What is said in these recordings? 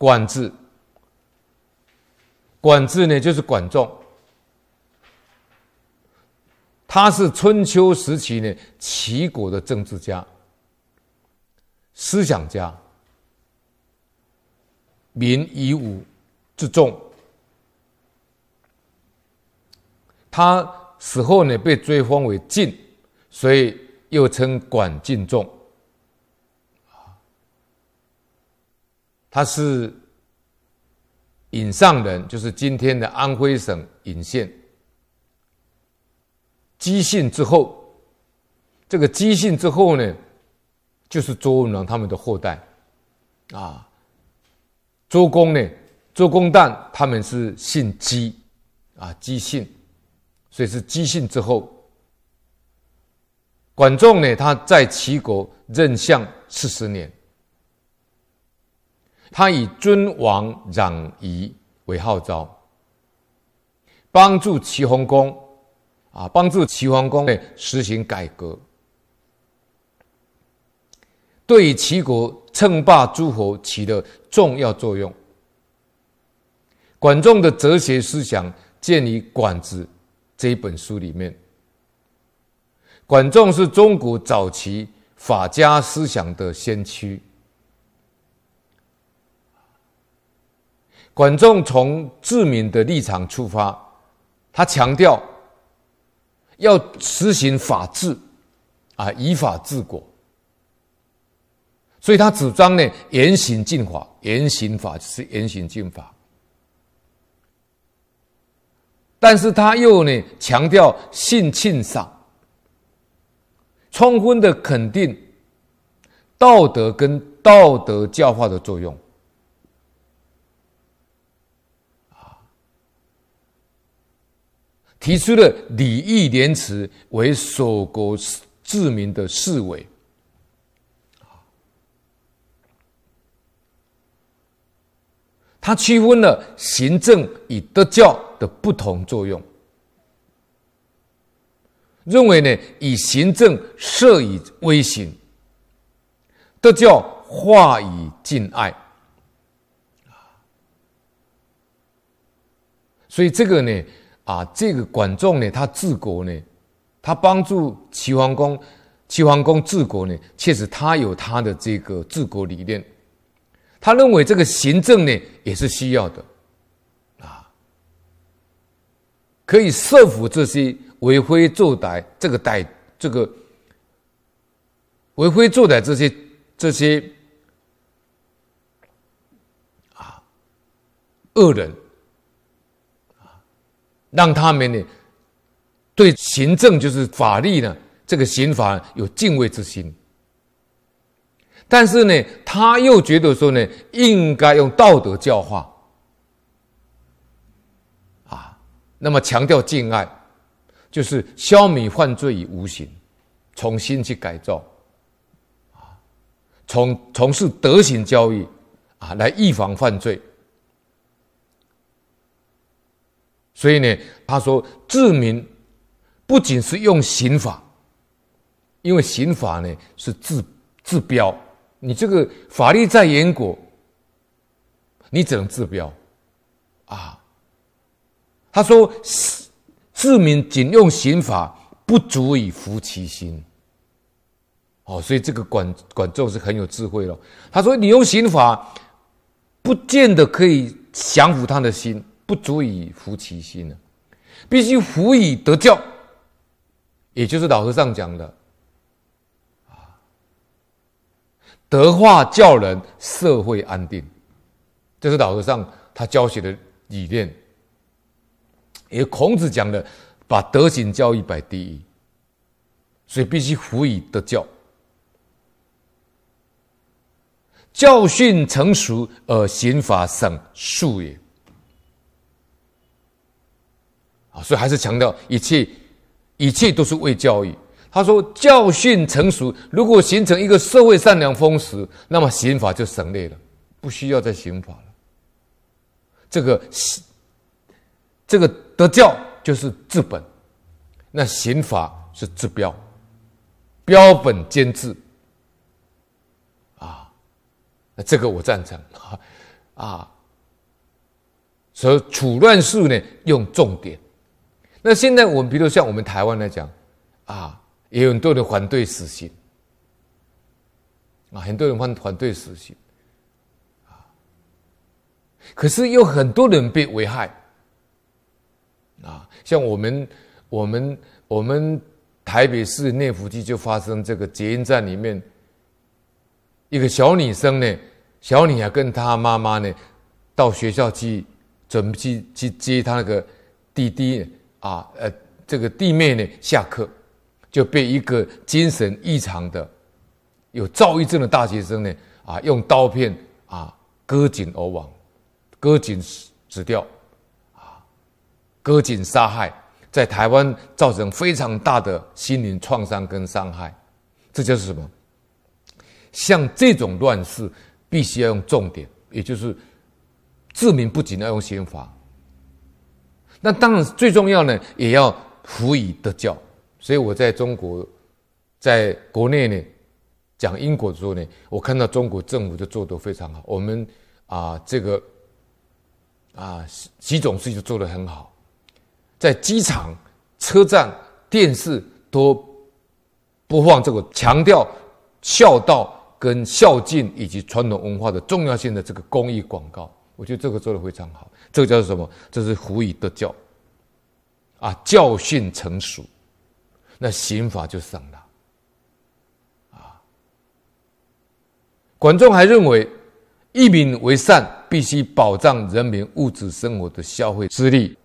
管制，管制呢就是管仲，他是春秋时期呢齐国的政治家、思想家，民以武之众。他死后呢被追封为晋，所以又称管晋仲。他是颍上人，就是今天的安徽省颍县。姬姓之后，这个姬姓之后呢，就是周文王他们的后代，啊，周公呢，周公旦他们是姓姬，啊，姬姓，所以是姬姓之后。管仲呢，他在齐国任相四十年。他以尊王攘夷为号召，帮助齐桓公啊，帮助齐桓公呢实行改革，对齐国称霸诸侯起了重要作用。管仲的哲学思想见于《管子》这一本书里面。管仲是中国早期法家思想的先驱。管仲从治民的立场出发，他强调要实行法治，啊，以法治国。所以他主张呢，严刑峻法，严刑法是严刑峻法。但是他又呢，强调性庆赏，充分的肯定道德跟道德教化的作用。提出了礼义廉耻为锁国治民的四维，他区分了行政与德教的不同作用，认为呢，以行政设以威刑，德教化以敬爱，所以这个呢。啊，这个管仲呢，他治国呢，他帮助齐桓公，齐桓公治国呢，确实他有他的这个治国理念。他认为这个行政呢也是需要的，啊，可以摄服这些为非作歹，这个歹这个为非作歹这些这些啊恶人。让他们呢，对行政就是法律呢，这个刑法有敬畏之心。但是呢，他又觉得说呢，应该用道德教化，啊，那么强调敬爱，就是消弭犯罪于无形，重新去改造，啊，从从事德行教育，啊，来预防犯罪。所以呢，他说治民不仅是用刑法，因为刑法呢是治治标，你这个法律再严格，你只能治标啊。他说治民仅用刑法不足以服其心。哦，所以这个管管仲是很有智慧了。他说你用刑法不见得可以降服他的心。不足以服其心呢，必须辅以德教，也就是老和尚讲的。啊，德化教人，社会安定，这是老和尚他教学的理念。也孔子讲的，把德行教育摆第一，所以必须辅以德教，教训成熟而刑法省肃也。啊，所以还是强调一切，一切都是为教育。他说，教训成熟，如果形成一个社会善良风俗，那么刑法就省略了，不需要再刑法了。这个，这个德教就是治本，那刑法是治标，标本兼治。啊，那这个我赞成啊。啊，所以处乱世呢用重典。那现在我们比如像我们台湾来讲，啊，也有很多人反对死刑，啊，很多人反反对死刑，啊，可是有很多人被危害，啊，像我们我们我们台北市内湖区就发生这个捷运站里面，一个小女生呢，小女孩跟她妈妈呢到学校去准备去去接她那个弟弟。啊，呃，这个弟妹呢，下课就被一个精神异常的、有躁郁症的大学生呢，啊，用刀片啊割颈而亡，割颈死死掉，啊，割颈杀害，在台湾造成非常大的心灵创伤跟伤害，这就是什么？像这种乱世，必须要用重典，也就是治民不仅要用刑法。那当然最重要呢，也要辅以德教。所以我在中国，在国内呢讲因果的时候呢，我看到中国政府就做得非常好。我们啊，这个啊，习总书记就做得很好，在机场、车站、电视都播放这个强调孝道跟孝敬以及传统文化的重要性的这个公益广告。我觉得这个做得非常好，这个叫做什么？这是辅以德教，啊，教训成熟，那刑法就上了，啊。管仲还认为，一民为善，必须保障人民物质生活的消费之力。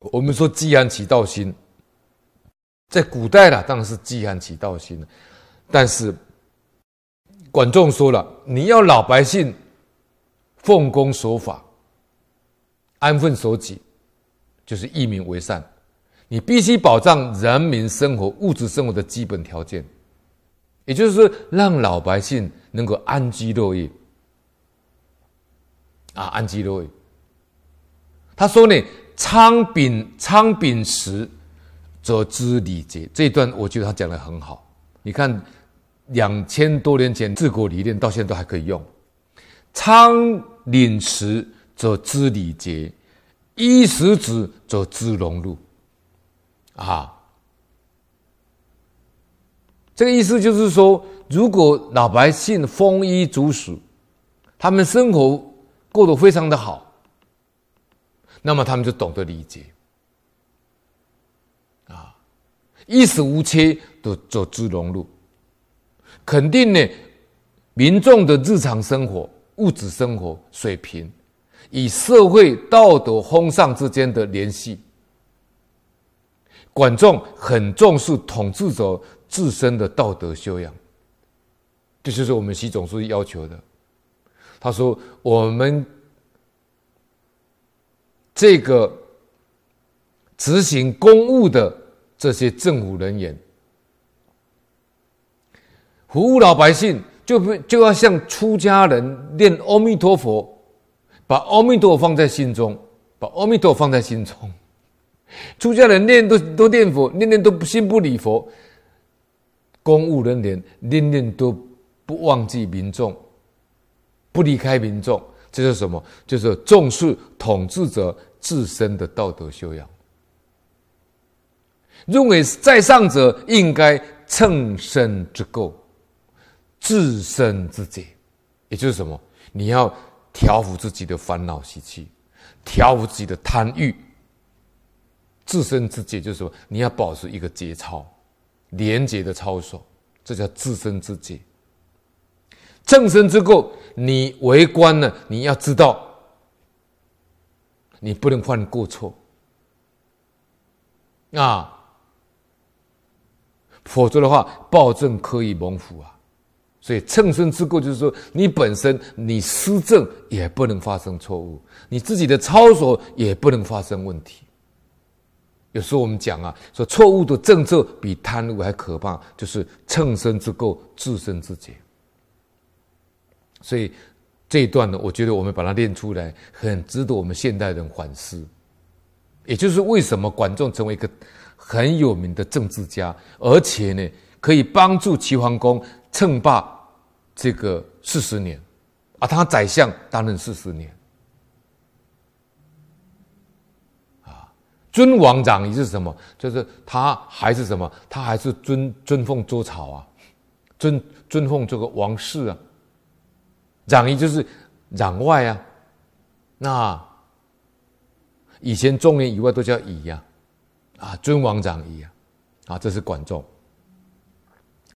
我们说积案起道心，在古代啦，当然是积案起道心，但是。管仲说了：“你要老百姓奉公守法、安分守己，就是义民为善。你必须保障人民生活、物质生活的基本条件，也就是说，让老百姓能够安居乐业。啊，安居乐业。他说呢：‘昌秉昌秉实，则知礼节。’这一段我觉得他讲的很好。你看。”两千多年前治国理念到现在都还可以用。仓廪实则知礼节，衣食止则知荣辱。啊，这个意思就是说，如果老百姓丰衣足食，他们生活过得非常的好，那么他们就懂得礼节。啊，衣食无缺，都走知荣辱。肯定呢，民众的日常生活、物质生活水平，与社会道德风尚之间的联系。管仲很重视统治者自身的道德修养，这就是我们习总书记要求的。他说：“我们这个执行公务的这些政府人员。”服务老百姓，就不就要像出家人念阿弥陀佛，把阿弥陀放在心中，把阿弥陀放在心中。出家人念都都念佛，念念都不心不离佛。公务人员念念都不忘记民众，不离开民众，这是什么？就是重视统治者自身的道德修养。认为在上者应该乘胜之垢。自身之节，也就是什么？你要调伏自己的烦恼习气，调伏自己的贪欲。自身之节就是什么？你要保持一个节操，廉洁的操守，这叫自身之节。正身之构，你为官呢，你要知道，你不能犯过错啊，否则的话，暴政可以猛虎啊。所以，乘胜之过就是说，你本身你施政也不能发生错误，你自己的操守也不能发生问题。有时候我们讲啊，说错误的政策比贪污还可怕，就是乘胜之过，自身之节。所以这一段呢，我觉得我们把它练出来，很值得我们现代人反思。也就是为什么管仲成为一个很有名的政治家，而且呢，可以帮助齐桓公。称霸这个四十年，啊，他宰相担任四十年。啊，尊王攘夷是什么？就是他还是什么？他还是尊尊奉周朝啊，尊尊奉这个王室啊。攘夷就是攘外啊。那以前中原以外都叫夷呀，啊，尊王攘夷啊，啊，这是管仲。